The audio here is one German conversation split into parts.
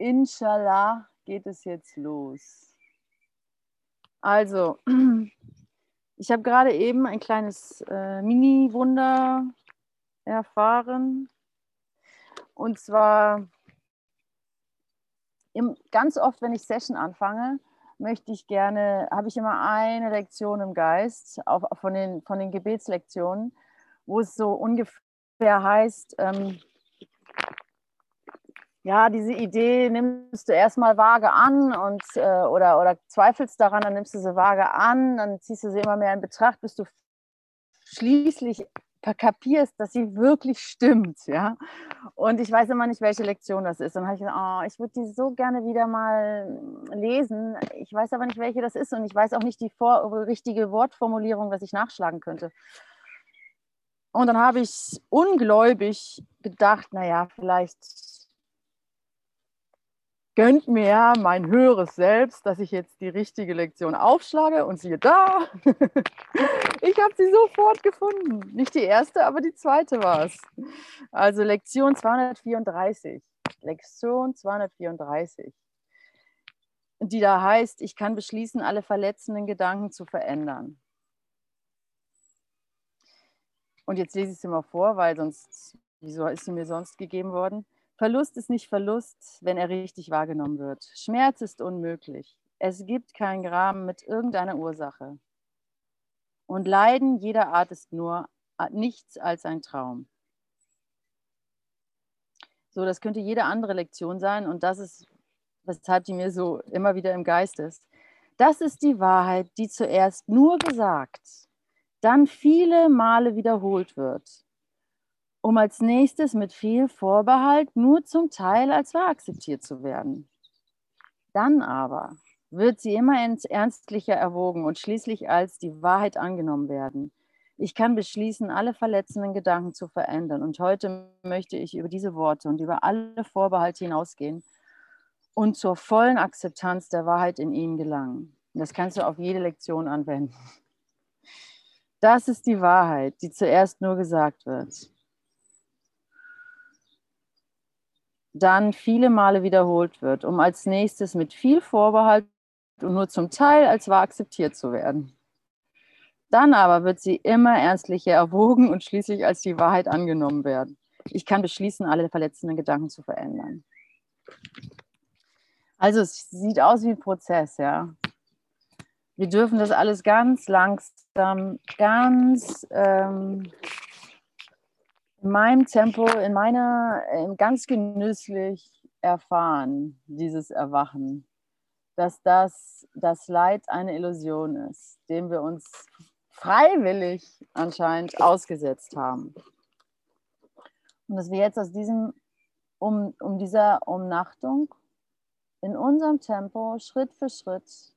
Inshallah geht es jetzt los. Also, ich habe gerade eben ein kleines äh, Mini-Wunder erfahren. Und zwar im, ganz oft, wenn ich Session anfange, möchte ich gerne, habe ich immer eine Lektion im Geist auf, von, den, von den Gebetslektionen, wo es so ungefähr heißt, ähm, ja, diese Idee nimmst du erstmal vage an und, äh, oder, oder zweifelst daran, dann nimmst du sie vage an, dann ziehst du sie immer mehr in Betracht, bis du schließlich kapierst, dass sie wirklich stimmt, ja. Und ich weiß immer nicht, welche Lektion das ist. Dann habe ich gesagt, oh, ich würde die so gerne wieder mal lesen. Ich weiß aber nicht, welche das ist und ich weiß auch nicht die vor richtige Wortformulierung, was ich nachschlagen könnte. Und dann habe ich ungläubig gedacht, naja, vielleicht gönnt mir mein höheres Selbst, dass ich jetzt die richtige Lektion aufschlage und siehe da, ich habe sie sofort gefunden. Nicht die erste, aber die zweite war es. Also Lektion 234. Lektion 234. Die da heißt, ich kann beschließen, alle verletzenden Gedanken zu verändern. Und jetzt lese ich sie mal vor, weil sonst, wieso ist sie mir sonst gegeben worden? Verlust ist nicht Verlust, wenn er richtig wahrgenommen wird. Schmerz ist unmöglich. Es gibt keinen Graben mit irgendeiner Ursache. Und Leiden jeder Art ist nur nichts als ein Traum. So, das könnte jede andere Lektion sein und das ist, weshalb die mir so immer wieder im Geist ist. Das ist die Wahrheit, die zuerst nur gesagt, dann viele Male wiederholt wird um als nächstes mit viel Vorbehalt nur zum Teil als wahr akzeptiert zu werden. Dann aber wird sie immer ernstlicher erwogen und schließlich als die Wahrheit angenommen werden. Ich kann beschließen, alle verletzenden Gedanken zu verändern. Und heute möchte ich über diese Worte und über alle Vorbehalte hinausgehen und zur vollen Akzeptanz der Wahrheit in ihnen gelangen. Das kannst du auf jede Lektion anwenden. Das ist die Wahrheit, die zuerst nur gesagt wird. Dann viele Male wiederholt wird, um als nächstes mit viel Vorbehalt und nur zum Teil als wahr akzeptiert zu werden. Dann aber wird sie immer ernstlicher erwogen und schließlich als die Wahrheit angenommen werden. Ich kann beschließen, alle verletzenden Gedanken zu verändern. Also es sieht aus wie ein Prozess, ja. Wir dürfen das alles ganz langsam, ganz ähm, in meinem Tempo, in meiner, ganz genüsslich erfahren, dieses Erwachen, dass das, das Leid eine Illusion ist, dem wir uns freiwillig anscheinend ausgesetzt haben. Und dass wir jetzt aus diesem, um, um dieser Umnachtung in unserem Tempo Schritt für Schritt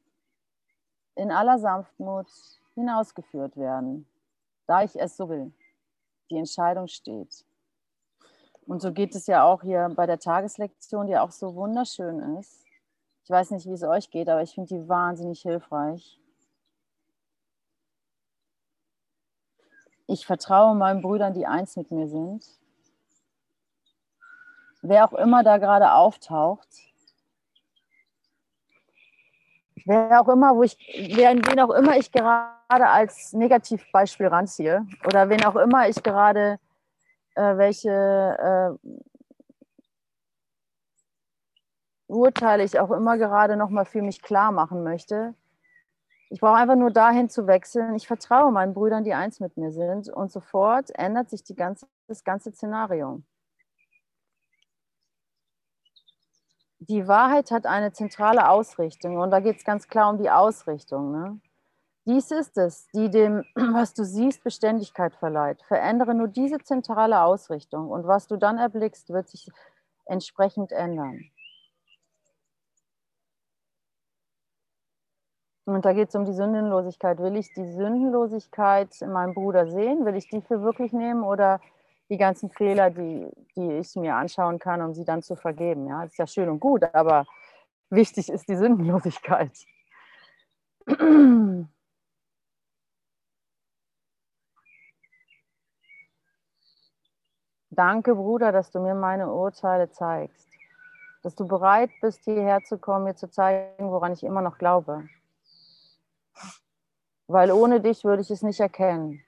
in aller Sanftmut hinausgeführt werden, da ich es so will die Entscheidung steht. Und so geht es ja auch hier bei der Tageslektion, die auch so wunderschön ist. Ich weiß nicht, wie es euch geht, aber ich finde die wahnsinnig hilfreich. Ich vertraue meinen Brüdern, die eins mit mir sind. Wer auch immer da gerade auftaucht, wer auch immer, wo ich, wen, wen auch immer ich gerade als Negativbeispiel ranziehe oder wen auch immer ich gerade äh, welche äh, Urteile ich auch immer gerade nochmal für mich klar machen möchte. Ich brauche einfach nur dahin zu wechseln. Ich vertraue meinen Brüdern, die eins mit mir sind und sofort ändert sich die ganze, das ganze Szenario. die Wahrheit hat eine zentrale Ausrichtung und da geht es ganz klar um die Ausrichtung. Ne? Dies ist es, die dem, was du siehst, Beständigkeit verleiht. Verändere nur diese zentrale Ausrichtung und was du dann erblickst, wird sich entsprechend ändern. Und da geht es um die Sündenlosigkeit. Will ich die Sündenlosigkeit in meinem Bruder sehen? Will ich die für wirklich nehmen oder die ganzen Fehler, die, die ich mir anschauen kann, um sie dann zu vergeben. Ja, das ist ja schön und gut, aber wichtig ist die Sündenlosigkeit. Danke, Bruder, dass du mir meine Urteile zeigst. dass du bereit bist, hierher zu kommen, mir zu zeigen, woran ich immer noch glaube. Weil ohne dich würde ich es nicht erkennen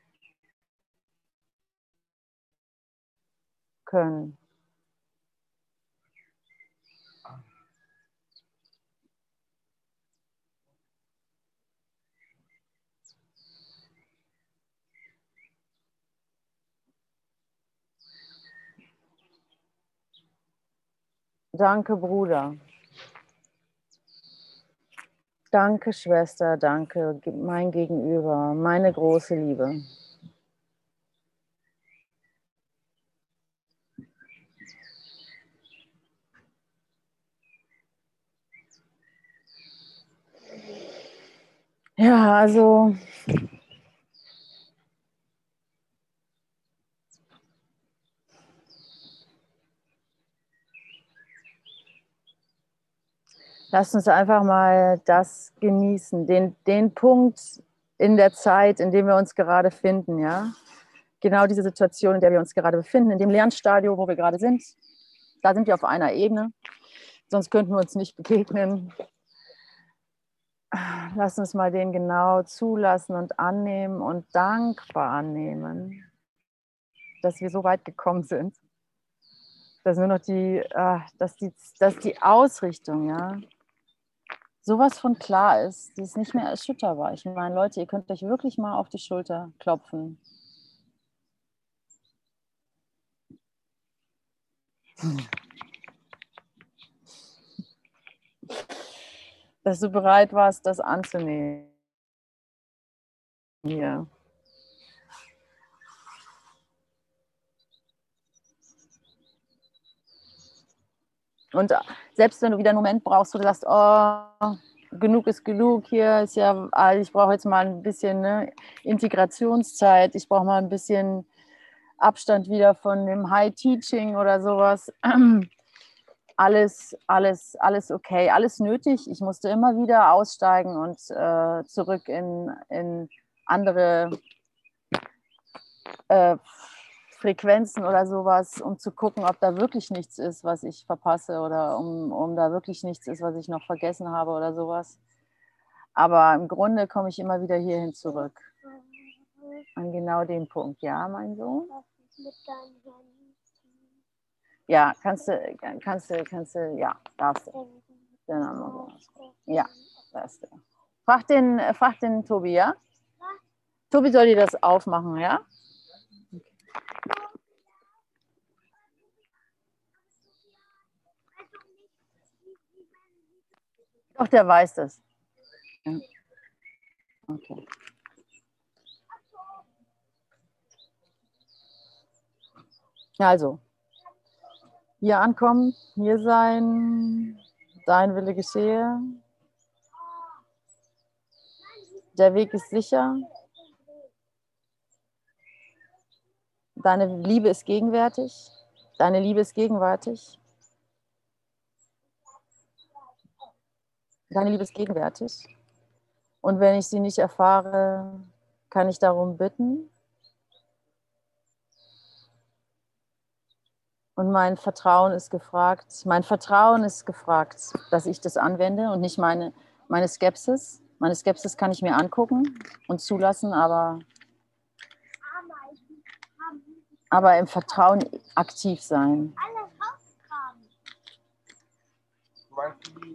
können. Danke, Bruder. Danke, Schwester, danke, mein Gegenüber, meine große Liebe. Ja, also Lasst uns einfach mal das genießen, den, den Punkt in der Zeit, in dem wir uns gerade finden, ja. Genau diese Situation, in der wir uns gerade befinden, in dem Lernstadium, wo wir gerade sind. Da sind wir auf einer Ebene, sonst könnten wir uns nicht begegnen. Lass uns mal den genau zulassen und annehmen und dankbar annehmen, dass wir so weit gekommen sind. Dass nur noch die, äh, dass die, dass die Ausrichtung, ja, sowas von klar ist, die ist nicht mehr erschütterbar. Ich meine, Leute, ihr könnt euch wirklich mal auf die Schulter klopfen. Dass du bereit warst, das anzunehmen. Ja. Und selbst wenn du wieder einen Moment brauchst, wo du sagst, oh, genug ist genug, hier ist ja, ich brauche jetzt mal ein bisschen ne, Integrationszeit, ich brauche mal ein bisschen Abstand wieder von dem High Teaching oder sowas. Alles, alles, alles okay, alles nötig. Ich musste immer wieder aussteigen und äh, zurück in, in andere äh, Frequenzen oder sowas, um zu gucken, ob da wirklich nichts ist, was ich verpasse oder um, um da wirklich nichts ist, was ich noch vergessen habe oder sowas. Aber im Grunde komme ich immer wieder hierhin zurück. An genau den Punkt. Ja, mein Sohn? Ja, kannst du, kannst du, kannst du, ja, darfst du. Ja, darfst du. Frag den, frag den Tobi, ja? Tobi soll dir das aufmachen, ja? Doch, der weiß das. Ja. Okay. Also, hier ankommen, hier sein, dein Wille geschehe. Der Weg ist sicher. Deine Liebe ist gegenwärtig. Deine Liebe ist gegenwärtig. Deine Liebe ist gegenwärtig. Und wenn ich sie nicht erfahre, kann ich darum bitten. Und mein Vertrauen ist gefragt. Mein Vertrauen ist gefragt, dass ich das anwende und nicht meine, meine Skepsis. Meine Skepsis kann ich mir angucken und zulassen, aber, aber im Vertrauen aktiv sein.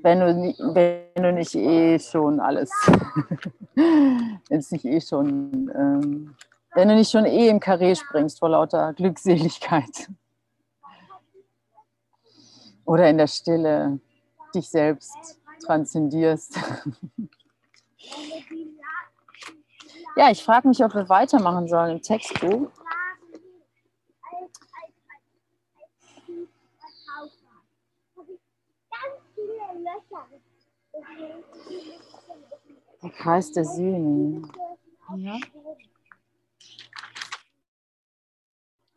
Wenn du, wenn du nicht eh schon alles, wenn nicht eh schon, ähm, wenn du nicht schon eh im Karree springst vor lauter Glückseligkeit. Oder in der Stille dich selbst transzendierst. Ja, ich frage mich, ob wir weitermachen sollen im Textbuch. Der Kreis der Sühne. Ja.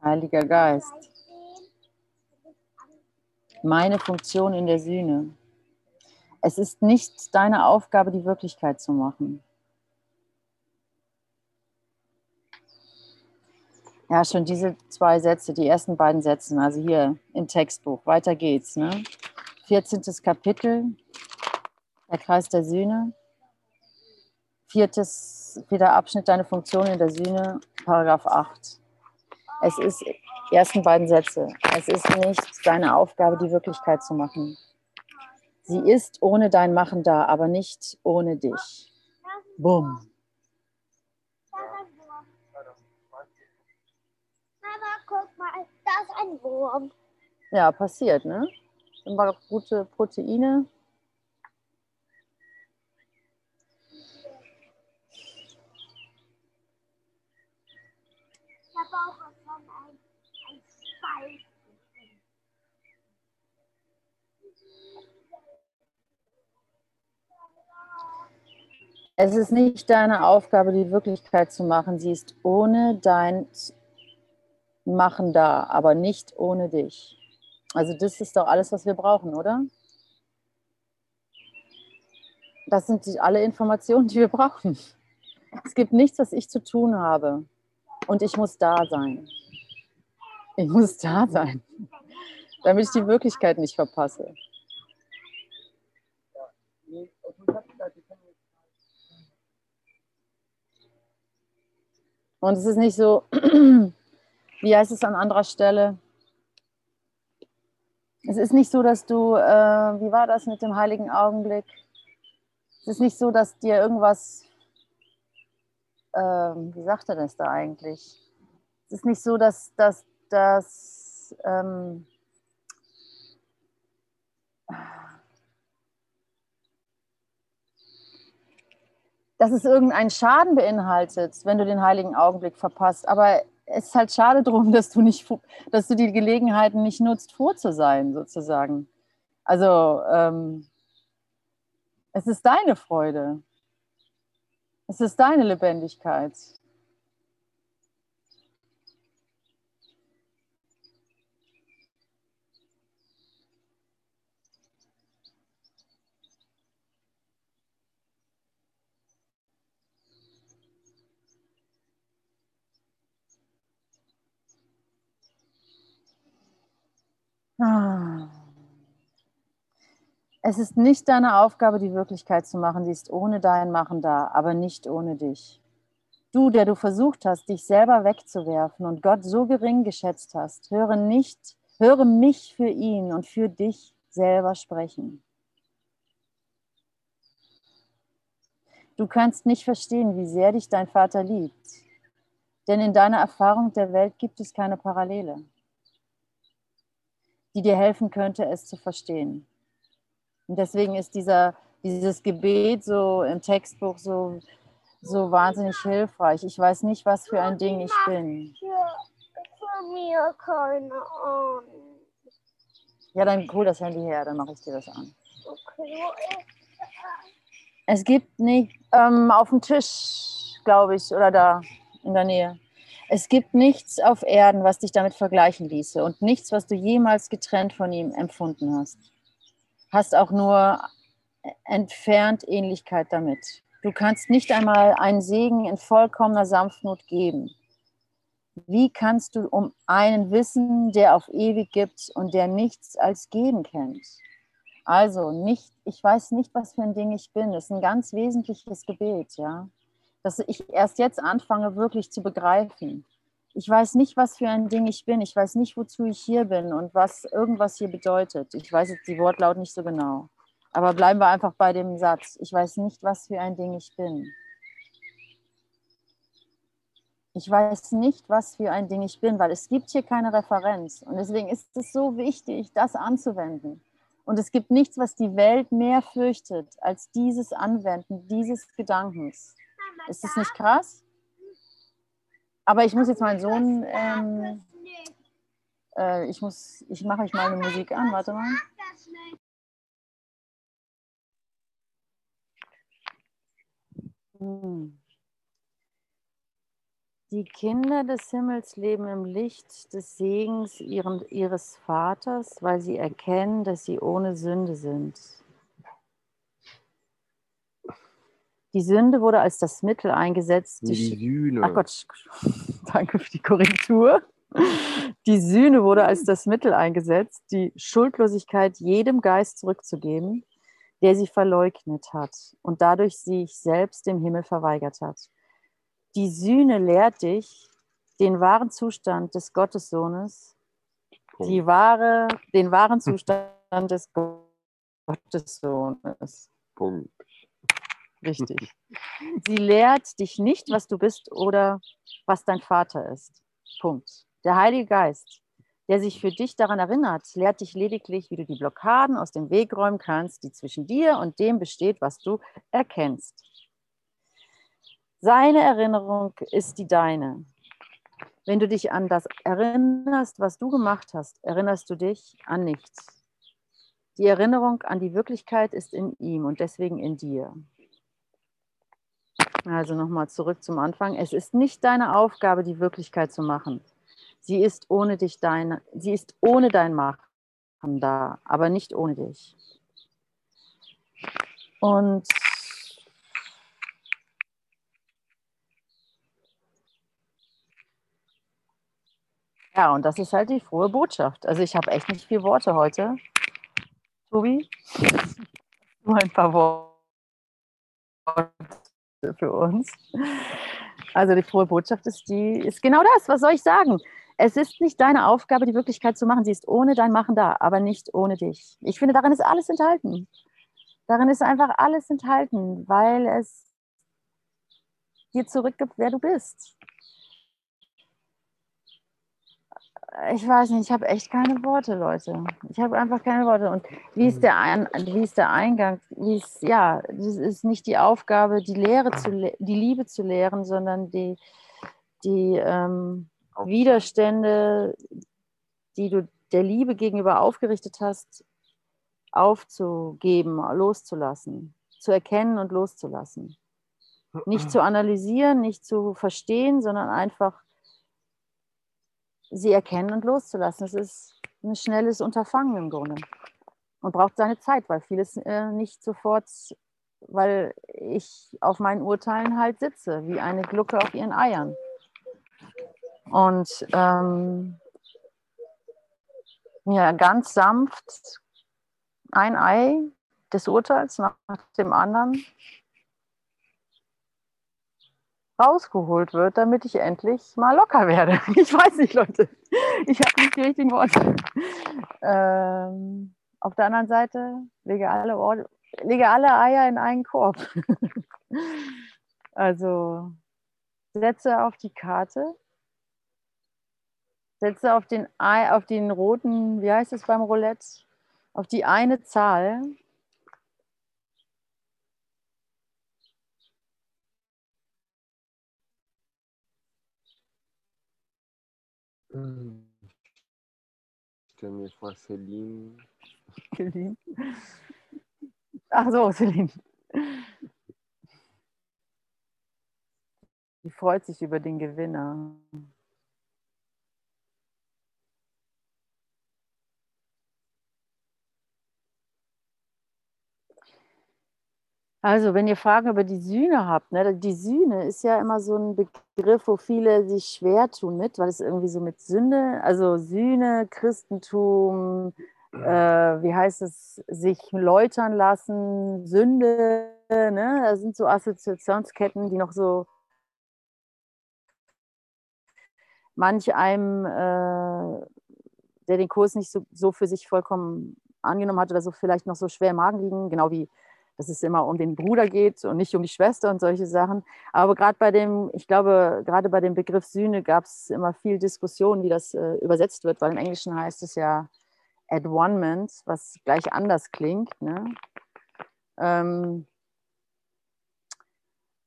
Heiliger Geist. Meine Funktion in der Sühne. Es ist nicht deine Aufgabe, die Wirklichkeit zu machen. Ja, schon diese zwei Sätze, die ersten beiden Sätze, also hier im Textbuch. Weiter geht's. Ne? 14. Kapitel, der Kreis der Sühne. Viertes, vierter Abschnitt, deine Funktion in der Sühne, Paragraph 8. Es ist, ersten beiden Sätze, es ist nicht deine Aufgabe, die Wirklichkeit zu machen. Sie ist ohne dein Machen da, aber nicht ohne dich. Bumm. Mama, guck mal, da ist ein Wurm. Ja, passiert, ne? War gute Proteine. Der Bauch ist schon ein, ein Spalt. Es ist nicht deine Aufgabe, die Wirklichkeit zu machen. Sie ist ohne dein Machen da, aber nicht ohne dich. Also das ist doch alles, was wir brauchen, oder? Das sind die, alle Informationen, die wir brauchen. Es gibt nichts, was ich zu tun habe. Und ich muss da sein. Ich muss da sein, damit ich die Wirklichkeit nicht verpasse. Und es ist nicht so, wie heißt es an anderer Stelle? Es ist nicht so, dass du, äh, wie war das mit dem heiligen Augenblick? Es ist nicht so, dass dir irgendwas, äh, wie sagt er das da eigentlich? Es ist nicht so, dass, dass, dass ähm, dass es irgendeinen Schaden beinhaltet, wenn du den heiligen Augenblick verpasst. Aber es ist halt schade drum, dass du nicht, dass du die Gelegenheiten nicht nutzt, froh zu sein, sozusagen. Also ähm, es ist deine Freude. Es ist deine Lebendigkeit. Es ist nicht deine Aufgabe, die Wirklichkeit zu machen. Sie ist ohne dein Machen da, aber nicht ohne dich. Du, der du versucht hast, dich selber wegzuwerfen und Gott so gering geschätzt hast, höre nicht, höre mich für ihn und für dich selber sprechen. Du kannst nicht verstehen, wie sehr dich dein Vater liebt, denn in deiner Erfahrung der Welt gibt es keine Parallele die dir helfen könnte, es zu verstehen. Und deswegen ist dieser, dieses Gebet so im Textbuch so, so wahnsinnig hilfreich. Ich weiß nicht, was für ein Ding ich bin. Mir keine Ahnung. Ja, dann hol das Handy her, dann mache ich dir das an. Es gibt nicht ähm, auf dem Tisch, glaube ich, oder da in der Nähe. Es gibt nichts auf Erden, was dich damit vergleichen ließe und nichts, was du jemals getrennt von ihm empfunden hast. Hast auch nur entfernt Ähnlichkeit damit. Du kannst nicht einmal einen Segen in vollkommener Sanftmut geben. Wie kannst du um einen wissen, der auf ewig gibt und der nichts als geben kennt? Also nicht, ich weiß nicht, was für ein Ding ich bin. Das ist ein ganz wesentliches Gebet, ja dass ich erst jetzt anfange, wirklich zu begreifen. Ich weiß nicht, was für ein Ding ich bin. Ich weiß nicht, wozu ich hier bin und was irgendwas hier bedeutet. Ich weiß jetzt die Wortlaut nicht so genau. Aber bleiben wir einfach bei dem Satz. Ich weiß nicht, was für ein Ding ich bin. Ich weiß nicht, was für ein Ding ich bin, weil es gibt hier keine Referenz. Und deswegen ist es so wichtig, das anzuwenden. Und es gibt nichts, was die Welt mehr fürchtet, als dieses Anwenden dieses Gedankens. Ist das nicht krass? Aber ich muss jetzt meinen Sohn, ähm, äh, ich muss, ich mache euch mal eine Musik an, warte mal. Hm. Die Kinder des Himmels leben im Licht des Segens ihren, ihres Vaters, weil sie erkennen, dass sie ohne Sünde sind. Die Sünde wurde als das Mittel eingesetzt. Die Sühne. Ach Gott, danke für die Korrektur. Die Sühne wurde als das Mittel eingesetzt, die Schuldlosigkeit jedem Geist zurückzugeben, der sie verleugnet hat und dadurch sich selbst dem Himmel verweigert hat. Die Sühne lehrt dich den wahren Zustand des Gottessohnes, die wahre, den wahren Zustand des Gottessohnes. Punkt. Richtig. Sie lehrt dich nicht, was du bist oder was dein Vater ist. Punkt. Der Heilige Geist, der sich für dich daran erinnert, lehrt dich lediglich, wie du die Blockaden aus dem Weg räumen kannst, die zwischen dir und dem besteht, was du erkennst. Seine Erinnerung ist die deine. Wenn du dich an das erinnerst, was du gemacht hast, erinnerst du dich an nichts. Die Erinnerung an die Wirklichkeit ist in ihm und deswegen in dir. Also nochmal zurück zum Anfang. Es ist nicht deine Aufgabe, die Wirklichkeit zu machen. Sie ist ohne dich deine, sie ist ohne dein Machen da, aber nicht ohne dich. Und ja, und das ist halt die frohe Botschaft. Also ich habe echt nicht viele Worte heute. Tobi, nur ein paar Worte für uns. Also die frohe Botschaft ist die, ist genau das. Was soll ich sagen? Es ist nicht deine Aufgabe, die Wirklichkeit zu machen. Sie ist ohne dein Machen da, aber nicht ohne dich. Ich finde, darin ist alles enthalten. Darin ist einfach alles enthalten, weil es dir zurückgibt, wer du bist. Ich weiß nicht, ich habe echt keine Worte, Leute. Ich habe einfach keine Worte. Und wie ist mhm. der, Ein wie ist der Eingang? Wie ist, ja, das ist nicht die Aufgabe, die Lehre zu die Liebe zu lehren, sondern die, die ähm, Widerstände, die du der Liebe gegenüber aufgerichtet hast, aufzugeben, loszulassen, zu erkennen und loszulassen. Nicht zu analysieren, nicht zu verstehen, sondern einfach sie erkennen und loszulassen. Es ist ein schnelles Unterfangen im Grunde und braucht seine Zeit, weil vieles äh, nicht sofort, weil ich auf meinen Urteilen halt sitze, wie eine Glucke auf ihren Eiern. Und ähm, ja, ganz sanft ein Ei des Urteils nach dem anderen rausgeholt wird, damit ich endlich mal locker werde. Ich weiß nicht, Leute. Ich habe nicht die richtigen Worte. Ähm, auf der anderen Seite lege alle, Or lege alle Eier in einen Korb. also setze auf die Karte, setze auf den, auf den roten, wie heißt es beim Roulette, auf die eine Zahl Ich stelle mir vor, Celine. Celine? Ach so, Celine. Die freut sich über den Gewinner. Also, wenn ihr Fragen über die Sühne habt, ne, die Sühne ist ja immer so ein Begriff, wo viele sich schwer tun mit, weil es irgendwie so mit Sünde, also Sühne, Christentum, äh, wie heißt es, sich läutern lassen, Sünde, ne, da sind so Assoziationsketten, die noch so manch einem, äh, der den Kurs nicht so, so für sich vollkommen angenommen hat oder so vielleicht noch so schwer im Magen liegen, genau wie dass es immer um den Bruder geht und nicht um die Schwester und solche Sachen. Aber gerade bei dem, ich glaube, gerade bei dem Begriff Sühne gab es immer viel Diskussion, wie das äh, übersetzt wird, weil im Englischen heißt es ja at one was gleich anders klingt. Ne? Ähm,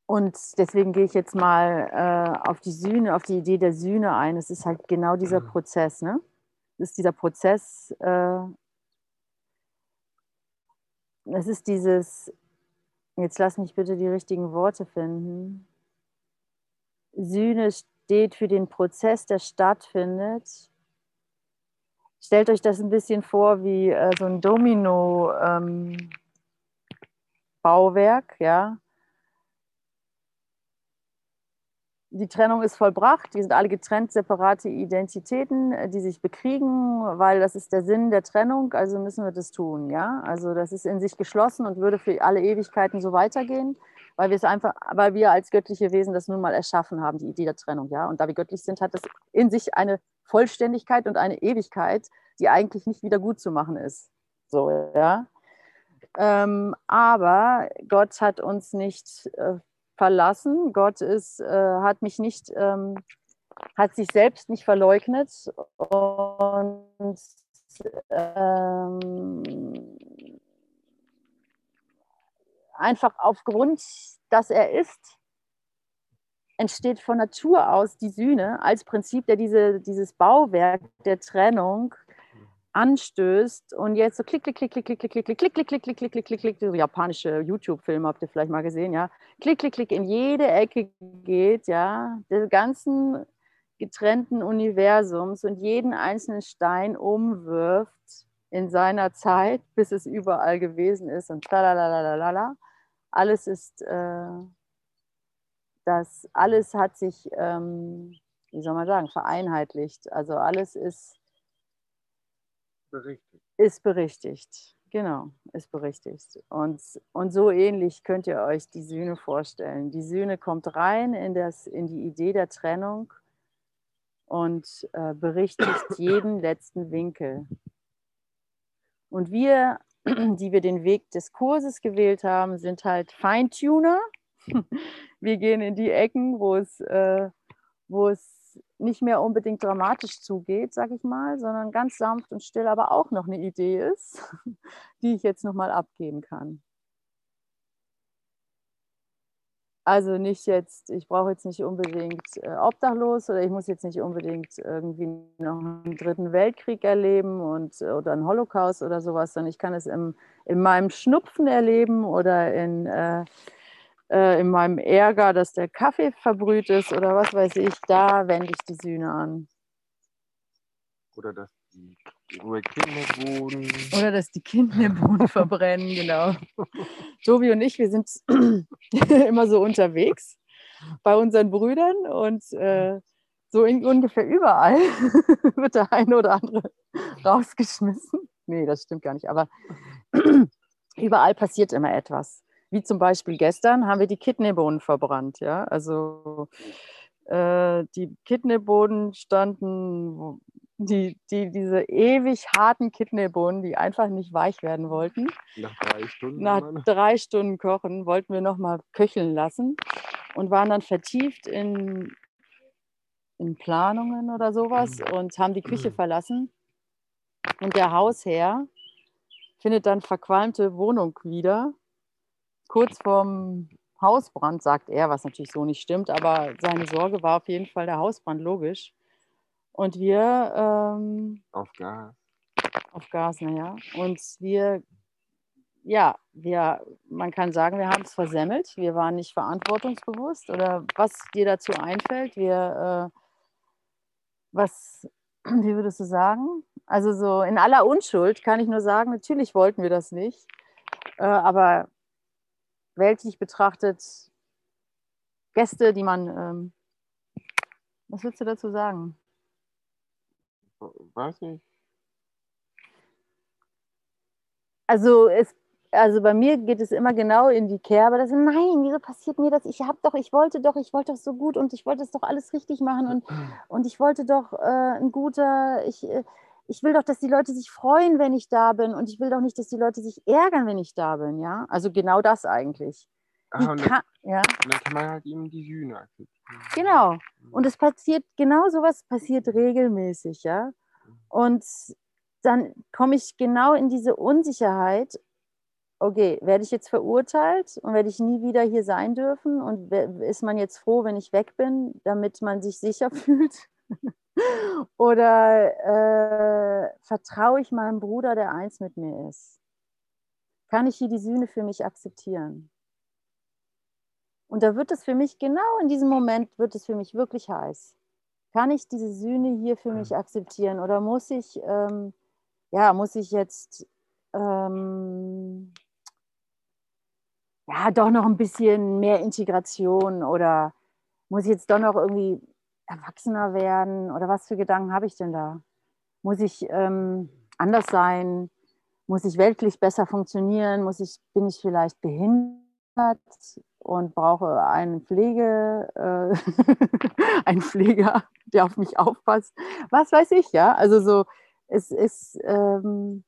und deswegen gehe ich jetzt mal äh, auf die Sühne, auf die Idee der Sühne ein. Es ist halt genau dieser mhm. Prozess. Ne? Es ist dieser Prozess, äh, es ist dieses, jetzt lass mich bitte die richtigen Worte finden. Sühne steht für den Prozess, der stattfindet. Stellt euch das ein bisschen vor wie äh, so ein Domino-Bauwerk, ähm, ja. Die Trennung ist vollbracht, wir sind alle getrennt, separate Identitäten, äh, die sich bekriegen, weil das ist der Sinn der Trennung, also müssen wir das tun, ja. Also das ist in sich geschlossen und würde für alle Ewigkeiten so weitergehen, weil wir es einfach, weil wir als göttliche Wesen das nun mal erschaffen haben, die Idee der Trennung, ja. Und da wir göttlich sind, hat das in sich eine Vollständigkeit und eine Ewigkeit, die eigentlich nicht wieder gut zu machen ist. So, ja. Ähm, aber Gott hat uns nicht äh, verlassen. Gott ist, äh, hat mich nicht, ähm, hat sich selbst nicht verleugnet und ähm, einfach aufgrund, dass er ist, entsteht von Natur aus die Sühne als Prinzip, der diese, dieses Bauwerk der Trennung anstößt und jetzt so klick, klick, klick, klick, klick, klick, klick, klick, klick, klick, klick, klick, klick, klick, klick, so japanische YouTube-Filme habt ihr vielleicht mal gesehen, ja, klick, klick, klick in jede Ecke geht, ja, des ganzen getrennten Universums und jeden einzelnen Stein umwirft in seiner Zeit, bis es überall gewesen ist und tralalalala. Alles ist, äh, das alles hat sich, ähm, wie soll man sagen, vereinheitlicht. Also alles ist Berichtigt. Ist berichtigt, genau, ist berichtigt. Und, und so ähnlich könnt ihr euch die Sühne vorstellen. Die Sühne kommt rein in, das, in die Idee der Trennung und äh, berichtigt jeden letzten Winkel. Und wir, die wir den Weg des Kurses gewählt haben, sind halt Feintuner. Wir gehen in die Ecken, wo es, äh, wo es nicht mehr unbedingt dramatisch zugeht, sag ich mal, sondern ganz sanft und still, aber auch noch eine Idee ist, die ich jetzt nochmal abgeben kann. Also nicht jetzt, ich brauche jetzt nicht unbedingt äh, obdachlos oder ich muss jetzt nicht unbedingt irgendwie noch einen dritten Weltkrieg erleben und, oder einen Holocaust oder sowas, sondern ich kann es im, in meinem Schnupfen erleben oder in, äh, äh, in meinem Ärger, dass der Kaffee verbrüht ist oder was weiß ich, da wende ich die Sühne an. Oder dass die Kinderboden. Oder dass die Kinderboden verbrennen, genau. Tobi und ich, wir sind immer so unterwegs bei unseren Brüdern und äh, so in, ungefähr überall wird der eine oder andere rausgeschmissen. Nee, das stimmt gar nicht, aber überall passiert immer etwas. Wie zum Beispiel gestern haben wir die Kidneybohnen verbrannt. Ja? Also äh, die Kidneybohnen standen, die, die, diese ewig harten Kidneybohnen, die einfach nicht weich werden wollten. Nach drei Stunden? Nach drei Stunden Kochen wollten wir nochmal köcheln lassen und waren dann vertieft in, in Planungen oder sowas mhm. und haben die Küche mhm. verlassen. Und der Hausherr findet dann verqualmte Wohnung wieder kurz vorm Hausbrand, sagt er, was natürlich so nicht stimmt, aber seine Sorge war auf jeden Fall der Hausbrand, logisch. Und wir. Ähm, auf Gas. Auf Gas, naja. Und wir, ja, wir, man kann sagen, wir haben es versemmelt. Wir waren nicht verantwortungsbewusst oder was dir dazu einfällt. Wir, äh, was, wie würdest du sagen? Also so in aller Unschuld kann ich nur sagen, natürlich wollten wir das nicht. Äh, aber weltlich betrachtet Gäste, die man. Ähm, was würdest du dazu sagen? Weiß nicht. Also es, also bei mir geht es immer genau in die Kerbe, dass nein, wieso passiert mir das? Ich habe doch, ich wollte doch, ich wollte doch so gut und ich wollte es doch alles richtig machen und, und ich wollte doch äh, ein guter, ich, äh, ich will doch, dass die Leute sich freuen, wenn ich da bin und ich will doch nicht, dass die Leute sich ärgern, wenn ich da bin, ja? Also genau das eigentlich. Ah, und, kann, ja. und dann kann man halt eben die Sühne akzeptieren. Genau. Mhm. Und es passiert, genau sowas passiert regelmäßig, ja. Und dann komme ich genau in diese Unsicherheit, okay, werde ich jetzt verurteilt und werde ich nie wieder hier sein dürfen? Und ist man jetzt froh, wenn ich weg bin, damit man sich sicher fühlt? Oder äh, vertraue ich meinem Bruder, der eins mit mir ist? Kann ich hier die Sühne für mich akzeptieren? Und da wird es für mich, genau in diesem Moment, wird es für mich wirklich heiß. Kann ich diese Sühne hier für mich akzeptieren? Oder muss ich, ähm, ja, muss ich jetzt ähm, ja doch noch ein bisschen mehr Integration oder muss ich jetzt doch noch irgendwie erwachsener werden oder was für Gedanken habe ich denn da? Muss ich ähm, anders sein? Muss ich weltlich besser funktionieren? Muss ich, bin ich vielleicht behindert und brauche einen Pflege, äh, einen Pfleger, der auf mich aufpasst? Was weiß ich, ja? Also so, es ist, ähm,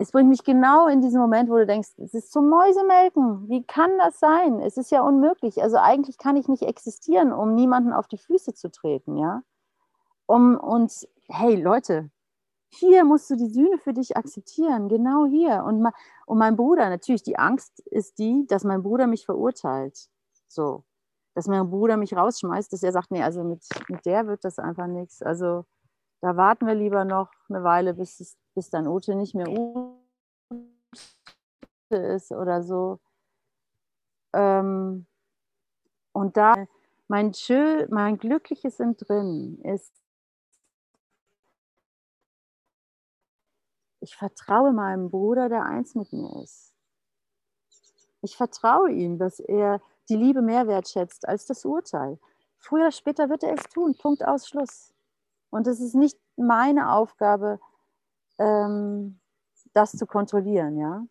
es bringt mich genau in diesen Moment, wo du denkst, es ist zum Mäusemelken. Wie kann das sein? Es ist ja unmöglich. Also eigentlich kann ich nicht existieren, um niemanden auf die Füße zu treten, ja? Um uns, hey Leute, hier musst du die Sühne für dich akzeptieren, genau hier. Und, und mein Bruder, natürlich, die Angst ist die, dass mein Bruder mich verurteilt. So, dass mein Bruder mich rausschmeißt, dass er sagt, nee, also mit, mit der wird das einfach nichts. Also da warten wir lieber noch eine Weile, bis, es, bis dann Ute nicht mehr Ute ist oder so. Ähm, und da mein, schön, mein glückliches Entrinnen ist, ich vertraue meinem Bruder, der eins mit mir ist. Ich vertraue ihm, dass er die Liebe mehr wertschätzt als das Urteil. Früher oder später wird er es tun. Punkt aus Schluss. Und es ist nicht meine Aufgabe, ähm, das zu kontrollieren, ja.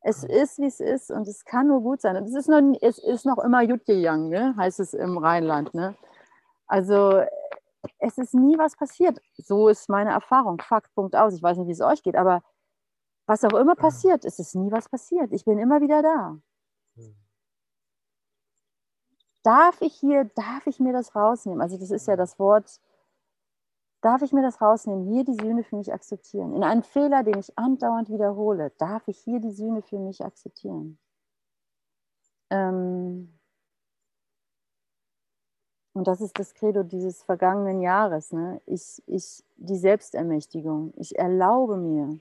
Es ist, wie es ist und es kann nur gut sein. Und es ist noch, es ist noch immer Jutjejang, ne? heißt es im Rheinland. Ne? Also es ist nie was passiert. So ist meine Erfahrung. Fakt, Punkt aus. Ich weiß nicht, wie es euch geht, aber was auch immer passiert, es ist nie was passiert. Ich bin immer wieder da. Darf ich hier, darf ich mir das rausnehmen? Also das ist ja das Wort, darf ich mir das rausnehmen, hier die Sühne für mich akzeptieren? In einem Fehler, den ich andauernd wiederhole, darf ich hier die Sühne für mich akzeptieren? Ähm, und das ist das Credo dieses vergangenen Jahres. Ne? Ich, ich, die Selbstermächtigung. Ich erlaube mir,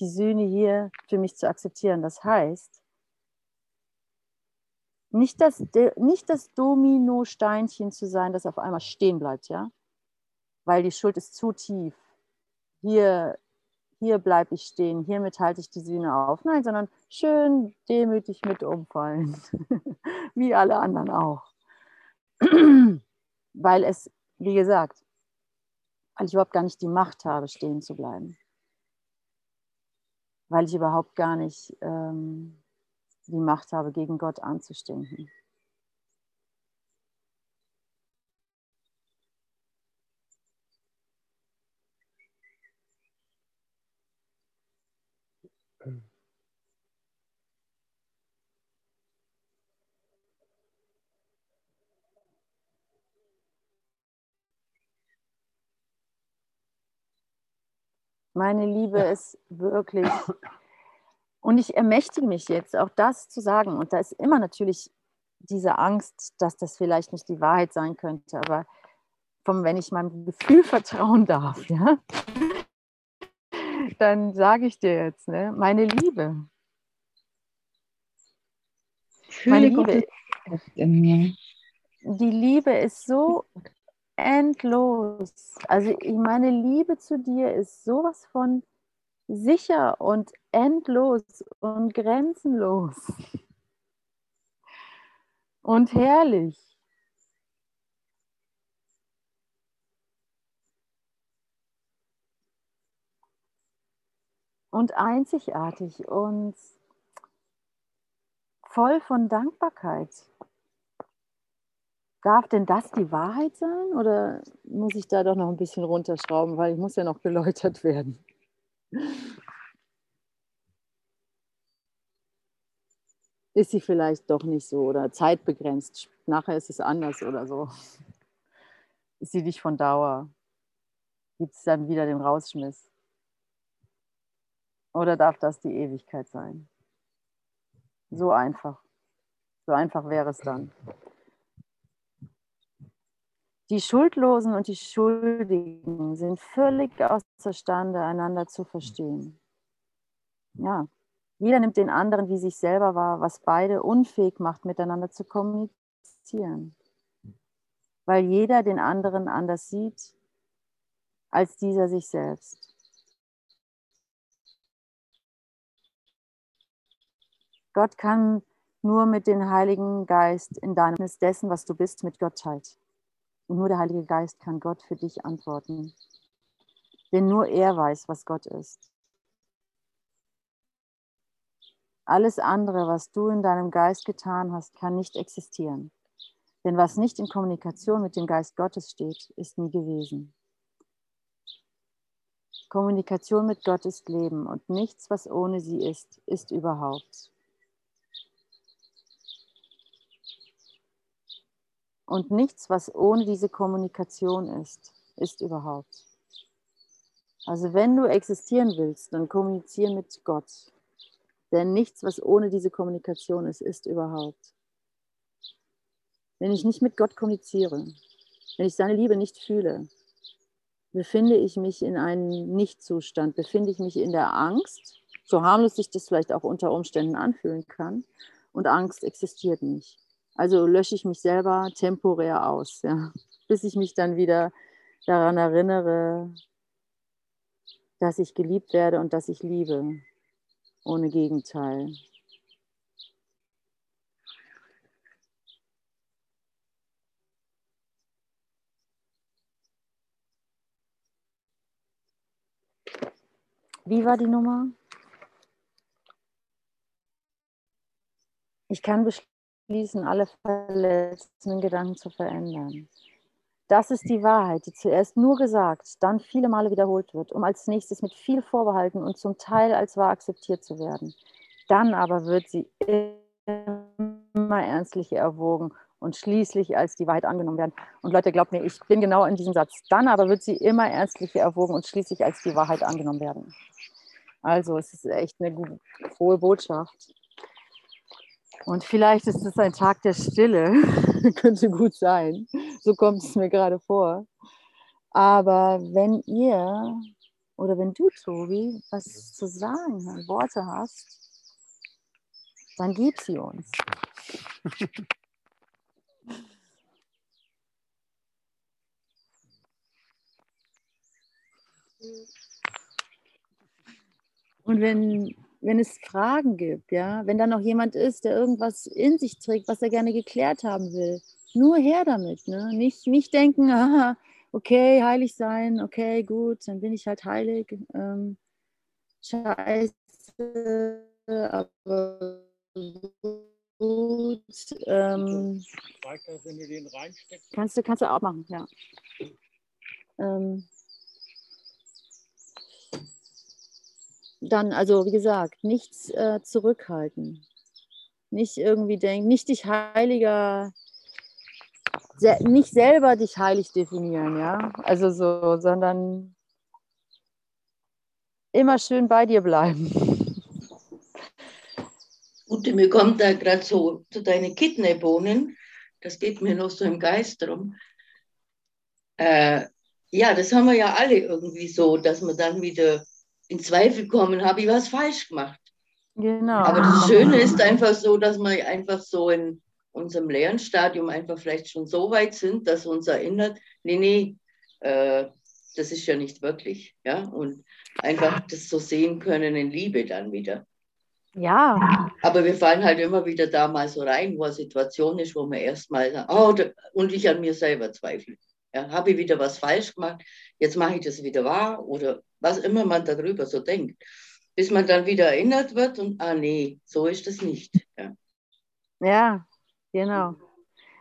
die Sühne hier für mich zu akzeptieren. Das heißt, nicht das, nicht das Domino-Steinchen zu sein, das auf einmal stehen bleibt, ja? Weil die Schuld ist zu tief. Hier, hier bleibe ich stehen, hiermit halte ich die Sühne auf. Nein, sondern schön demütig mit umfallen. Wie alle anderen auch. weil es, wie gesagt, weil ich überhaupt gar nicht die Macht habe, stehen zu bleiben. Weil ich überhaupt gar nicht ähm, die Macht habe, gegen Gott anzustinken. Meine Liebe ist wirklich, und ich ermächtige mich jetzt, auch das zu sagen. Und da ist immer natürlich diese Angst, dass das vielleicht nicht die Wahrheit sein könnte, aber vom, wenn ich meinem Gefühl vertrauen darf, ja, dann sage ich dir jetzt, ne, meine Liebe. Meine Liebe, die Liebe ist so endlos. Also meine Liebe zu dir ist sowas von sicher und endlos und grenzenlos und herrlich. Und einzigartig und voll von Dankbarkeit. Darf denn das die Wahrheit sein oder muss ich da doch noch ein bisschen runterschrauben, weil ich muss ja noch geläutert werden? Ist sie vielleicht doch nicht so oder zeitbegrenzt? Nachher ist es anders oder so. Ist sie nicht von Dauer? Gibt es dann wieder den Rausschmiss? Oder darf das die Ewigkeit sein? So einfach. So einfach wäre es dann. Die Schuldlosen und die Schuldigen sind völlig außerstande, einander zu verstehen. Ja, jeder nimmt den anderen wie sich selber wahr, was beide unfähig macht, miteinander zu kommunizieren. Weil jeder den anderen anders sieht als dieser sich selbst. Gott kann nur mit dem Heiligen Geist in deinem dessen, was du bist, mit Gottheit. Und nur der Heilige Geist kann Gott für dich antworten. Denn nur er weiß, was Gott ist. Alles andere, was du in deinem Geist getan hast, kann nicht existieren. Denn was nicht in Kommunikation mit dem Geist Gottes steht, ist nie gewesen. Kommunikation mit Gott ist Leben und nichts, was ohne sie ist, ist überhaupt. Und nichts, was ohne diese Kommunikation ist, ist überhaupt. Also wenn du existieren willst, dann kommuniziere mit Gott. Denn nichts, was ohne diese Kommunikation ist, ist überhaupt. Wenn ich nicht mit Gott kommuniziere, wenn ich seine Liebe nicht fühle, befinde ich mich in einem Nichtzustand, befinde ich mich in der Angst, so harmlos sich das vielleicht auch unter Umständen anfühlen kann. Und Angst existiert nicht. Also lösche ich mich selber temporär aus, ja, bis ich mich dann wieder daran erinnere, dass ich geliebt werde und dass ich liebe ohne Gegenteil. Wie war die Nummer? Ich kann beschließen, alle verletzenden Gedanken zu verändern. Das ist die Wahrheit, die zuerst nur gesagt, dann viele Male wiederholt wird, um als nächstes mit viel Vorbehalten und zum Teil als wahr akzeptiert zu werden. Dann aber wird sie immer ernstlich erwogen und schließlich als die Wahrheit angenommen werden. Und Leute, glaubt mir, ich bin genau in diesem Satz. Dann aber wird sie immer ernstlich erwogen und schließlich als die Wahrheit angenommen werden. Also es ist echt eine gute, frohe Botschaft. Und vielleicht ist es ein Tag der Stille, könnte gut sein. So kommt es mir gerade vor. Aber wenn ihr oder wenn du, Tobi, was zu sagen, Worte hast, dann gib sie uns. Und wenn wenn es Fragen gibt, ja, wenn da noch jemand ist, der irgendwas in sich trägt, was er gerne geklärt haben will, nur her damit, ne? Nicht, nicht denken, aha, okay, heilig sein, okay, gut, dann bin ich halt heilig. Ähm, scheiße, aber gut. Ähm, kannst, du, kannst du auch machen, ja. Ähm, dann, also wie gesagt, nichts äh, zurückhalten. Nicht irgendwie denken, nicht dich heiliger, se nicht selber dich heilig definieren, ja. Also so, sondern immer schön bei dir bleiben. Ute, mir kommt da gerade so zu deinen Kidneybohnen, das geht mir noch so im Geist drum. Äh, ja, das haben wir ja alle irgendwie so, dass man dann wieder in Zweifel kommen, habe ich was falsch gemacht. Genau. Aber das Schöne ist einfach so, dass wir einfach so in unserem Lernstadium einfach vielleicht schon so weit sind, dass uns erinnert, nee, nee, äh, das ist ja nicht wirklich. Ja? Und einfach das so sehen können in Liebe dann wieder. Ja. Aber wir fallen halt immer wieder da mal so rein, wo eine Situation ist, wo wir erstmal sagen, oh, und ich an mir selber zweifle. Ja, habe ich wieder was falsch gemacht? Jetzt mache ich das wieder wahr oder was immer man darüber so denkt. Bis man dann wieder erinnert wird und, ah nee, so ist es nicht. Ja, ja genau.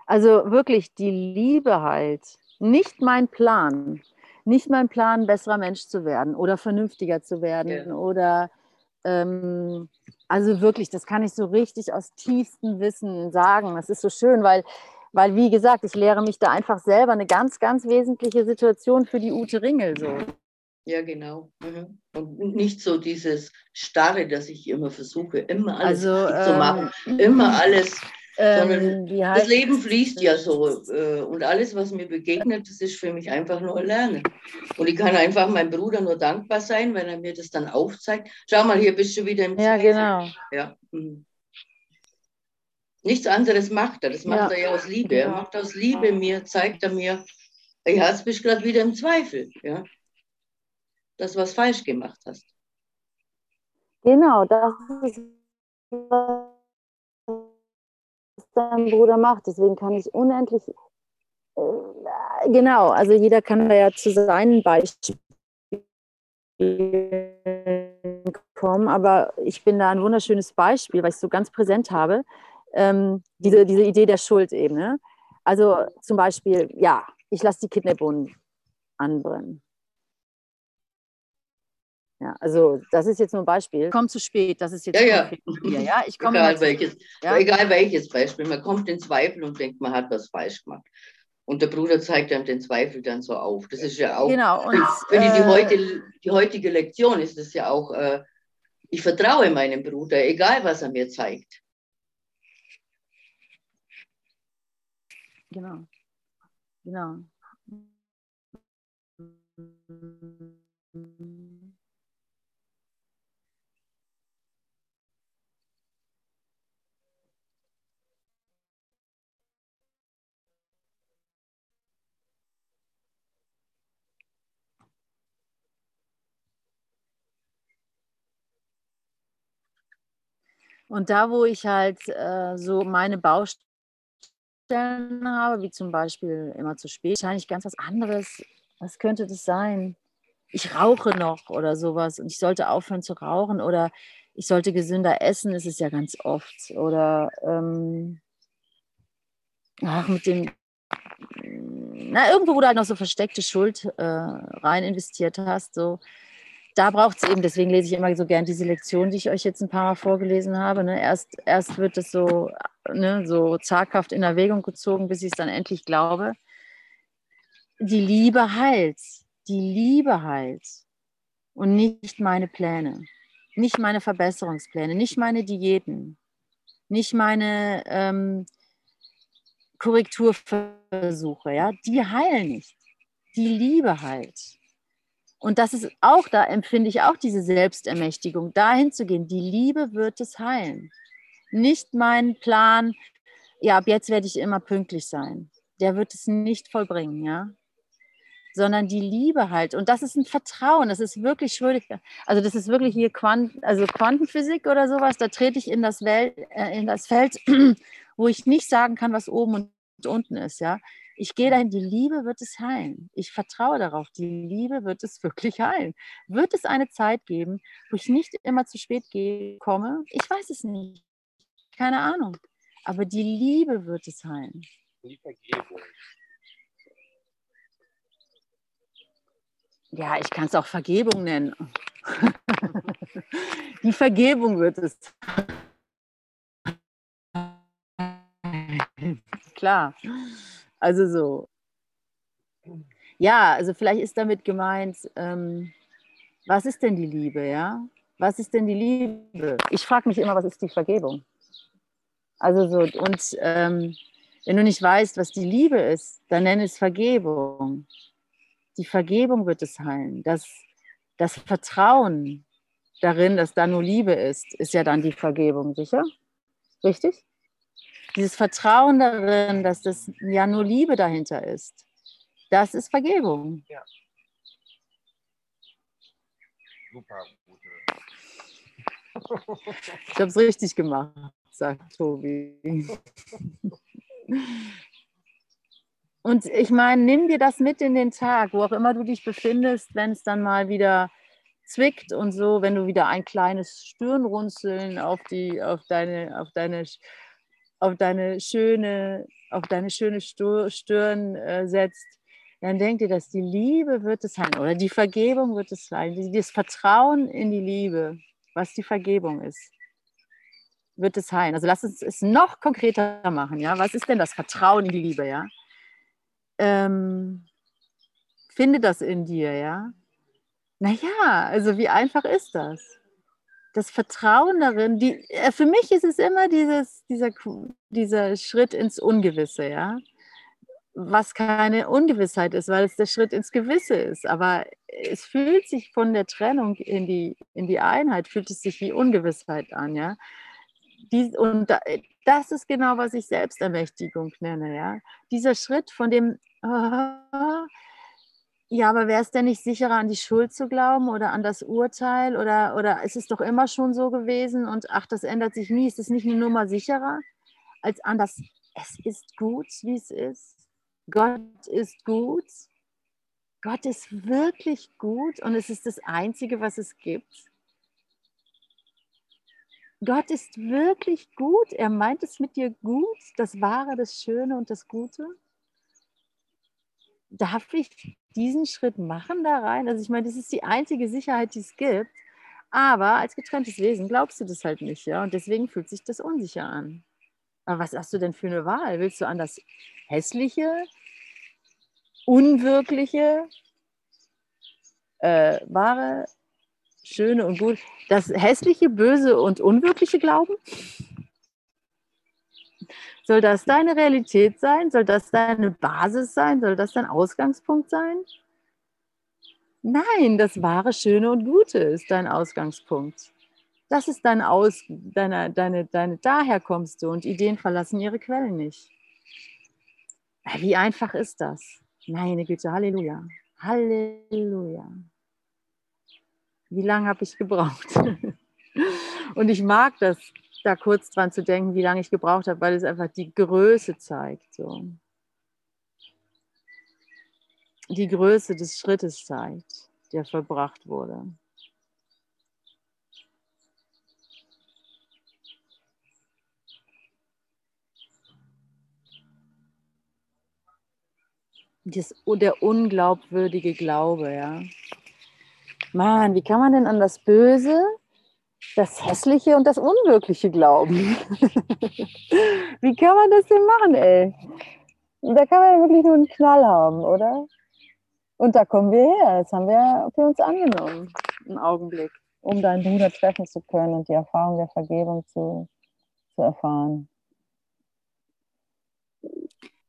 Also wirklich die Liebe halt, nicht mein Plan, nicht mein Plan, besserer Mensch zu werden oder vernünftiger zu werden ja. oder ähm, also wirklich, das kann ich so richtig aus tiefstem Wissen sagen. Das ist so schön, weil weil, wie gesagt, ich lehre mich da einfach selber eine ganz, ganz wesentliche Situation für die Ute Ringel so. Ja, genau. Mhm. Und nicht so dieses Starre, dass ich immer versuche, immer alles also, ähm, zu machen, immer alles. Ähm, das Leben fließt ja so. Äh, und alles, was mir begegnet, das ist für mich einfach nur Lernen. Und ich kann einfach meinem Bruder nur dankbar sein, wenn er mir das dann aufzeigt. Schau mal, hier bist du wieder im Ja, Zweifel. genau. Ja. Mhm. Nichts anderes macht er. Das macht ja. er ja aus Liebe. Er macht aus Liebe mir, zeigt er mir, ja, jetzt bist du gerade wieder im Zweifel. Ja? Dass du was falsch gemacht hast. Genau, das ist, dein Bruder macht. Deswegen kann ich unendlich, äh, genau, also jeder kann da ja zu seinen Beispielen kommen, aber ich bin da ein wunderschönes Beispiel, weil ich es so ganz präsent habe, ähm, diese, diese Idee der Schuld eben. Ne? Also zum Beispiel, ja, ich lasse die Kidneybohnen anbrennen. Ja, also das ist jetzt nur ein Beispiel. Komm zu spät, das ist jetzt ja, ja. Hier, ja? Ich komme egal, welches, ja? egal welches Beispiel. Man kommt in Zweifel und denkt, man hat was falsch gemacht. Und der Bruder zeigt dann den Zweifel dann so auf. Das ist ja auch genau, und, für die, die, äh, heute, die heutige Lektion ist es ja auch, äh, ich vertraue meinem Bruder, egal was er mir zeigt. Genau. Genau. Und da, wo ich halt äh, so meine Baustellen habe, wie zum Beispiel immer zu spät, wahrscheinlich ganz was anderes. Was könnte das sein? Ich rauche noch oder sowas und ich sollte aufhören zu rauchen oder ich sollte gesünder essen, ist es ja ganz oft. Oder ähm, ach, mit dem, na, irgendwo, wo du halt noch so versteckte Schuld äh, rein investiert hast, so da braucht es eben, deswegen lese ich immer so gern diese Lektion, die ich euch jetzt ein paar Mal vorgelesen habe. Ne? Erst, erst wird es so, ne, so zaghaft in Erwägung gezogen, bis ich es dann endlich glaube. Die Liebe heilt. Die Liebe heilt. Und nicht meine Pläne. Nicht meine Verbesserungspläne. Nicht meine Diäten. Nicht meine ähm, Korrekturversuche. Ja? Die heilen nicht. Die Liebe heilt. Und das ist auch, da empfinde ich auch diese Selbstermächtigung, dahin zu gehen. Die Liebe wird es heilen. Nicht mein Plan, ja, ab jetzt werde ich immer pünktlich sein. Der wird es nicht vollbringen, ja. Sondern die Liebe halt. Und das ist ein Vertrauen. Das ist wirklich schwierig. Also, das ist wirklich hier Quant also Quantenphysik oder sowas. Da trete ich in das, Welt, äh, in das Feld, wo ich nicht sagen kann, was oben und unten ist, ja. Ich gehe dahin, die Liebe wird es heilen. Ich vertraue darauf, die Liebe wird es wirklich heilen. Wird es eine Zeit geben, wo ich nicht immer zu spät gehe, komme? Ich weiß es nicht. Keine Ahnung. Aber die Liebe wird es heilen. Die Vergebung. Ja, ich kann es auch Vergebung nennen. die Vergebung wird es. Klar. Also so. Ja, also vielleicht ist damit gemeint, ähm, was ist denn die Liebe, ja? Was ist denn die Liebe? Ich frage mich immer, was ist die Vergebung? Also so, und ähm, wenn du nicht weißt, was die Liebe ist, dann nenne es Vergebung. Die Vergebung wird es heilen. Das, das Vertrauen darin, dass da nur Liebe ist, ist ja dann die Vergebung, sicher? Richtig? Dieses Vertrauen darin, dass das ja nur Liebe dahinter ist, das ist Vergebung. Ja. Super. Ich habe es richtig gemacht, sagt Tobi. Und ich meine, nimm dir das mit in den Tag, wo auch immer du dich befindest, wenn es dann mal wieder zwickt und so, wenn du wieder ein kleines Stirnrunzeln auf, die, auf, deine, auf deine auf deine schöne, auf deine schöne Stirn äh, setzt, dann denkt ihr, dass die Liebe wird es sein oder die Vergebung wird es sein. Das Vertrauen in die Liebe, was die Vergebung ist, wird es heilen. Also lass uns es noch konkreter machen. Ja? Was ist denn das Vertrauen in die Liebe? Ja? Ähm, finde das in dir. Ja? Naja, also wie einfach ist das? Das Vertrauen darin, die, äh, für mich ist es immer dieses, dieser, dieser Schritt ins Ungewisse, ja. Was keine Ungewissheit ist, weil es der Schritt ins Gewisse ist. Aber es fühlt sich von der Trennung in die, in die Einheit, fühlt es sich wie Ungewissheit an, ja. Die, und das ist genau, was ich Selbstermächtigung nenne, ja. Dieser Schritt von dem, oh, ja, aber wäre es denn nicht sicherer, an die Schuld zu glauben oder an das Urteil? Oder, oder ist es doch immer schon so gewesen und ach, das ändert sich nie? Ist es nicht eine Nummer sicherer? als an das, es ist gut, wie es ist. Gott ist gut. Gott ist wirklich gut und es ist das Einzige, was es gibt. Gott ist wirklich gut. Er meint es mit dir gut, das Wahre, das Schöne und das Gute. Darf ich diesen Schritt machen da rein? Also ich meine, das ist die einzige Sicherheit, die es gibt. Aber als getrenntes Wesen glaubst du das halt nicht, ja. Und deswegen fühlt sich das unsicher an. Aber was hast du denn für eine Wahl? Willst du an das Hässliche, Unwirkliche, äh, Wahre, Schöne und Gut, das Hässliche, Böse und Unwirkliche glauben? Soll das deine Realität sein? Soll das deine Basis sein? Soll das dein Ausgangspunkt sein? Nein, das wahre, schöne und Gute ist dein Ausgangspunkt. Das ist dein Aus, deine, deine, deine, daher kommst du und Ideen verlassen ihre Quellen nicht. Wie einfach ist das? Meine Güte, Halleluja. Halleluja. Wie lange habe ich gebraucht? und ich mag das, da kurz dran zu denken, wie lange ich gebraucht habe, weil es einfach die Größe zeigt. So. Die Größe des Schrittes zeigt, der vollbracht wurde. Das, der unglaubwürdige Glaube, ja. Mann, wie kann man denn an das Böse das Hässliche und das Unwirkliche glauben. Wie kann man das denn machen, ey? Da kann man wirklich nur einen Knall haben, oder? Und da kommen wir her. Das haben wir für uns angenommen. Einen Augenblick, um deinen Bruder treffen zu können und die Erfahrung der Vergebung zu, zu erfahren.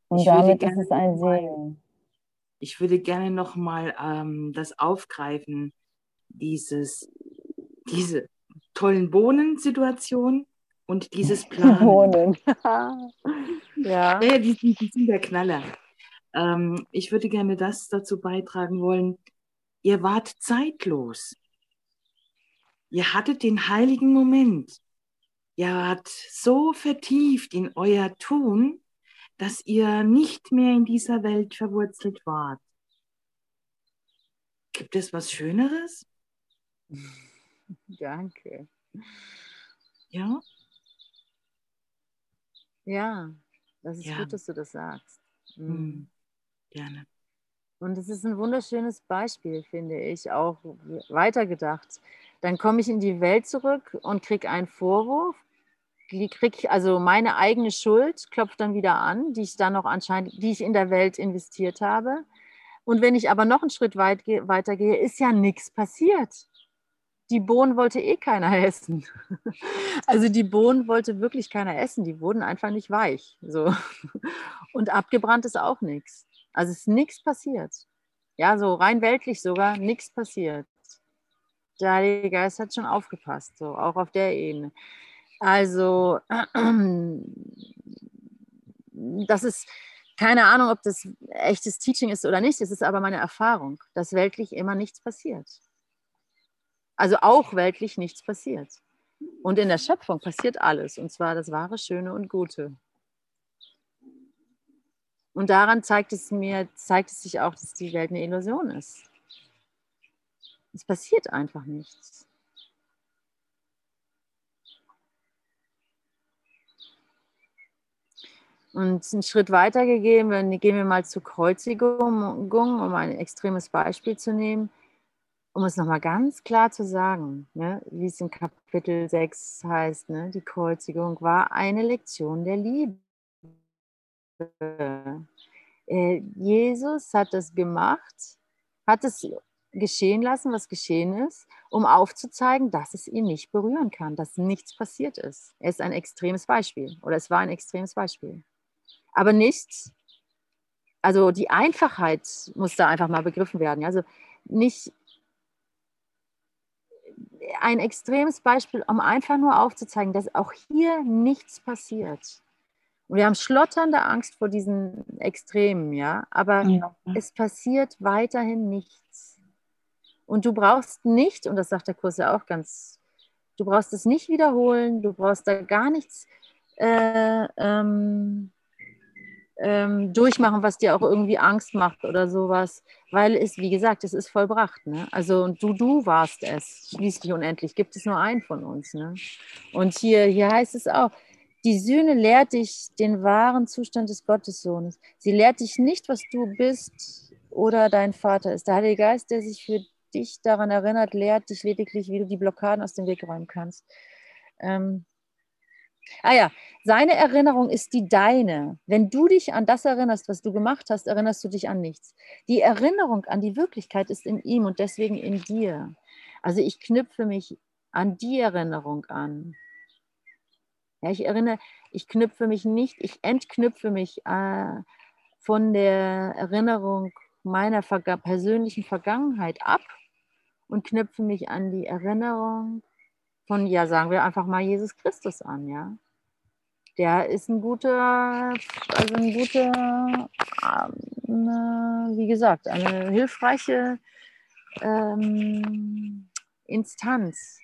Und ich damit ist es ein Segen. Ich würde gerne nochmal ähm, das aufgreifen, dieses, diese tollen Bohnensituation und dieses Plan. Bohnen. ja. ja die, die, die, sind der Knaller. Ähm, ich würde gerne das dazu beitragen wollen. Ihr wart zeitlos. Ihr hattet den heiligen Moment. Ihr wart so vertieft in euer Tun, dass ihr nicht mehr in dieser Welt verwurzelt wart. Gibt es was Schöneres? Danke. Ja? Ja, das ist ja. gut, dass du das sagst. Mhm. mhm. Gerne. Und es ist ein wunderschönes Beispiel, finde ich, auch weitergedacht. Dann komme ich in die Welt zurück und kriege einen Vorwurf, kriege also meine eigene Schuld, klopft dann wieder an, die ich dann noch anscheinend, die ich in der Welt investiert habe. Und wenn ich aber noch einen Schritt weit, weitergehe, ist ja nichts passiert die Bohnen wollte eh keiner essen. Also die Bohnen wollte wirklich keiner essen, die wurden einfach nicht weich. So. Und abgebrannt ist auch nichts. Also ist nichts passiert. Ja, so rein weltlich sogar nichts passiert. Der Heilige Geist hat schon aufgepasst, so auch auf der Ebene. Also das ist keine Ahnung, ob das echtes Teaching ist oder nicht. Es ist aber meine Erfahrung, dass weltlich immer nichts passiert. Also auch weltlich nichts passiert. Und in der Schöpfung passiert alles, und zwar das wahre, Schöne und Gute. Und daran zeigt es mir, zeigt es sich auch, dass die Welt eine Illusion ist. Es passiert einfach nichts. Und einen Schritt weiter gegeben, gehen wir mal zur Kreuzigung, um ein extremes Beispiel zu nehmen um es nochmal ganz klar zu sagen, ne, wie es in Kapitel 6 heißt, ne, die Kreuzigung war eine Lektion der Liebe. Äh, Jesus hat das gemacht, hat es geschehen lassen, was geschehen ist, um aufzuzeigen, dass es ihn nicht berühren kann, dass nichts passiert ist. Er ist ein extremes Beispiel oder es war ein extremes Beispiel. Aber nichts, also die Einfachheit muss da einfach mal begriffen werden. Also nicht ein extremes Beispiel, um einfach nur aufzuzeigen, dass auch hier nichts passiert. Und wir haben schlotternde Angst vor diesen Extremen, ja, aber ja. es passiert weiterhin nichts. Und du brauchst nicht, und das sagt der Kurs ja auch ganz, du brauchst es nicht wiederholen, du brauchst da gar nichts äh, ähm, ähm, durchmachen, was dir auch irgendwie Angst macht oder sowas, weil es, wie gesagt, es ist vollbracht. Ne? Also du, du warst es, schließlich unendlich, gibt es nur einen von uns. Ne? Und hier, hier heißt es auch, die Sühne lehrt dich den wahren Zustand des Gottessohnes. Sie lehrt dich nicht, was du bist oder dein Vater ist. Der Heilige Geist, der sich für dich daran erinnert, lehrt dich lediglich, wie du die Blockaden aus dem Weg räumen kannst. Ähm, Ah ja, seine Erinnerung ist die deine. Wenn du dich an das erinnerst, was du gemacht hast, erinnerst du dich an nichts. Die Erinnerung an die Wirklichkeit ist in ihm und deswegen in dir. Also ich knüpfe mich an die Erinnerung an. Ja, ich erinnere, ich knüpfe mich nicht, ich entknüpfe mich äh, von der Erinnerung meiner Verga persönlichen Vergangenheit ab und knüpfe mich an die Erinnerung von, ja, sagen wir einfach mal Jesus Christus an, ja. Der ist ein guter, also ein guter, ähm, wie gesagt, eine hilfreiche ähm, Instanz,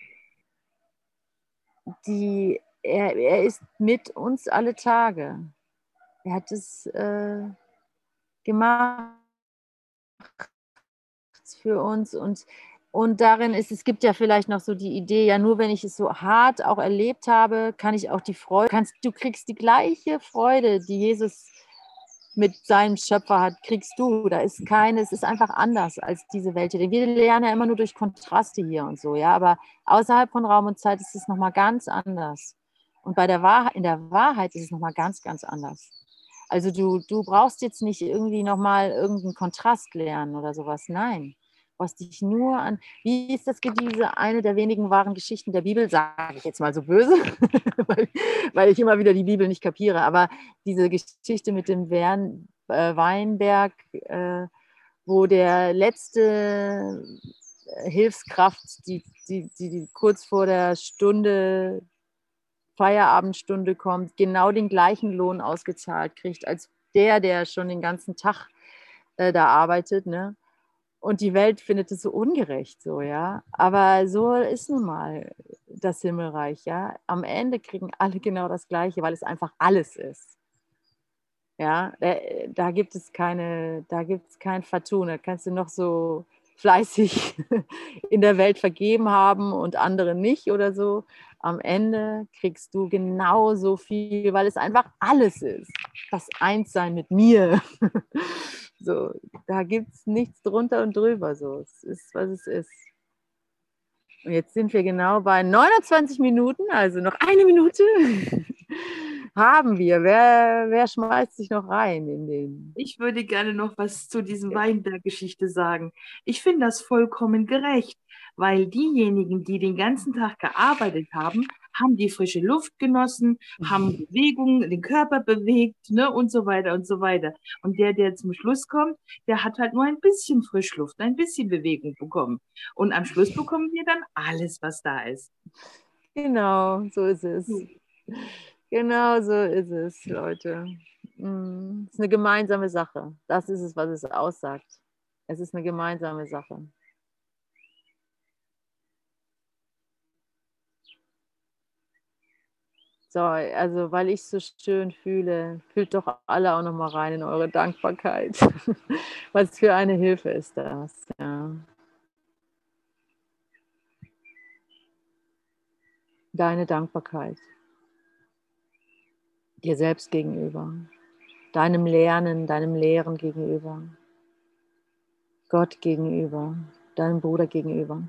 die er, er ist mit uns alle Tage. Er hat es äh, gemacht für uns und und darin ist, es gibt ja vielleicht noch so die Idee, ja, nur wenn ich es so hart auch erlebt habe, kann ich auch die Freude, kannst, du kriegst die gleiche Freude, die Jesus mit seinem Schöpfer hat, kriegst du. Da ist keine, es ist einfach anders als diese Welt hier. Wir lernen ja immer nur durch Kontraste hier und so, ja, aber außerhalb von Raum und Zeit ist es nochmal ganz anders. Und bei der Wahrheit, in der Wahrheit ist es nochmal ganz, ganz anders. Also du, du brauchst jetzt nicht irgendwie nochmal irgendeinen Kontrast lernen oder sowas. Nein was dich nur an, wie ist das diese eine der wenigen wahren Geschichten der Bibel, sage ich jetzt mal so böse, weil, weil, ich immer wieder die Bibel nicht kapiere, aber diese Geschichte mit dem Wern, äh, Weinberg, äh, wo der letzte äh, Hilfskraft, die, die, die, die kurz vor der Stunde Feierabendstunde kommt, genau den gleichen Lohn ausgezahlt kriegt als der, der schon den ganzen Tag äh, da arbeitet. Ne? Und die Welt findet es so ungerecht, so, ja. Aber so ist nun mal das Himmelreich, ja. Am Ende kriegen alle genau das Gleiche, weil es einfach alles ist. Ja, da, gibt es keine, da gibt es kein Vertun. Da kannst du noch so fleißig in der Welt vergeben haben und andere nicht oder so. Am Ende kriegst du genauso viel, weil es einfach alles ist. Das Einssein mit mir. So, da gibt es nichts drunter und drüber. So, es ist, was es ist. Und jetzt sind wir genau bei 29 Minuten, also noch eine Minute haben wir. Wer, wer schmeißt sich noch rein in den? Ich würde gerne noch was zu diesem Weinberg-Geschichte sagen. Ich finde das vollkommen gerecht, weil diejenigen, die den ganzen Tag gearbeitet haben, haben die frische Luft genossen, haben mhm. Bewegung, den Körper bewegt, ne, und so weiter und so weiter. Und der, der zum Schluss kommt, der hat halt nur ein bisschen Frischluft, ein bisschen Bewegung bekommen. Und am Schluss bekommen wir dann alles, was da ist. Genau, so ist es. Genau so ist es, Leute. Es ist eine gemeinsame Sache. Das ist es, was es aussagt. Es ist eine gemeinsame Sache. So, also weil ich so schön fühle, fühlt doch alle auch noch mal rein in eure Dankbarkeit. Was für eine Hilfe ist das, ja. Deine Dankbarkeit dir selbst gegenüber, deinem Lernen, deinem Lehren gegenüber, Gott gegenüber, deinem Bruder gegenüber,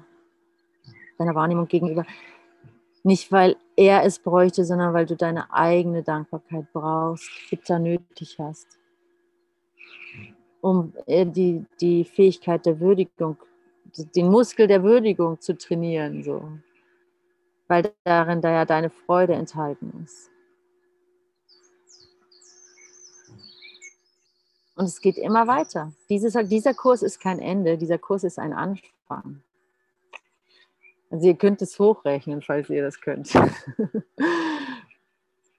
deiner Wahrnehmung gegenüber. Nicht, weil er es bräuchte, sondern weil du deine eigene Dankbarkeit brauchst, bitter nötig hast, um äh, die, die Fähigkeit der Würdigung, den Muskel der Würdigung zu trainieren, so. weil darin da ja deine Freude enthalten ist. Und es geht immer weiter. Dieses, dieser Kurs ist kein Ende, dieser Kurs ist ein Anfang. Also ihr könnt es hochrechnen, falls ihr das könnt.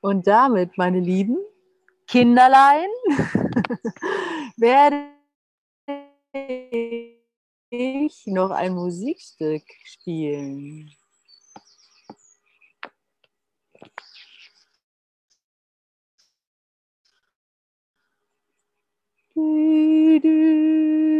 Und damit, meine Lieben, Kinderlein, werde ich noch ein Musikstück spielen. Du, du.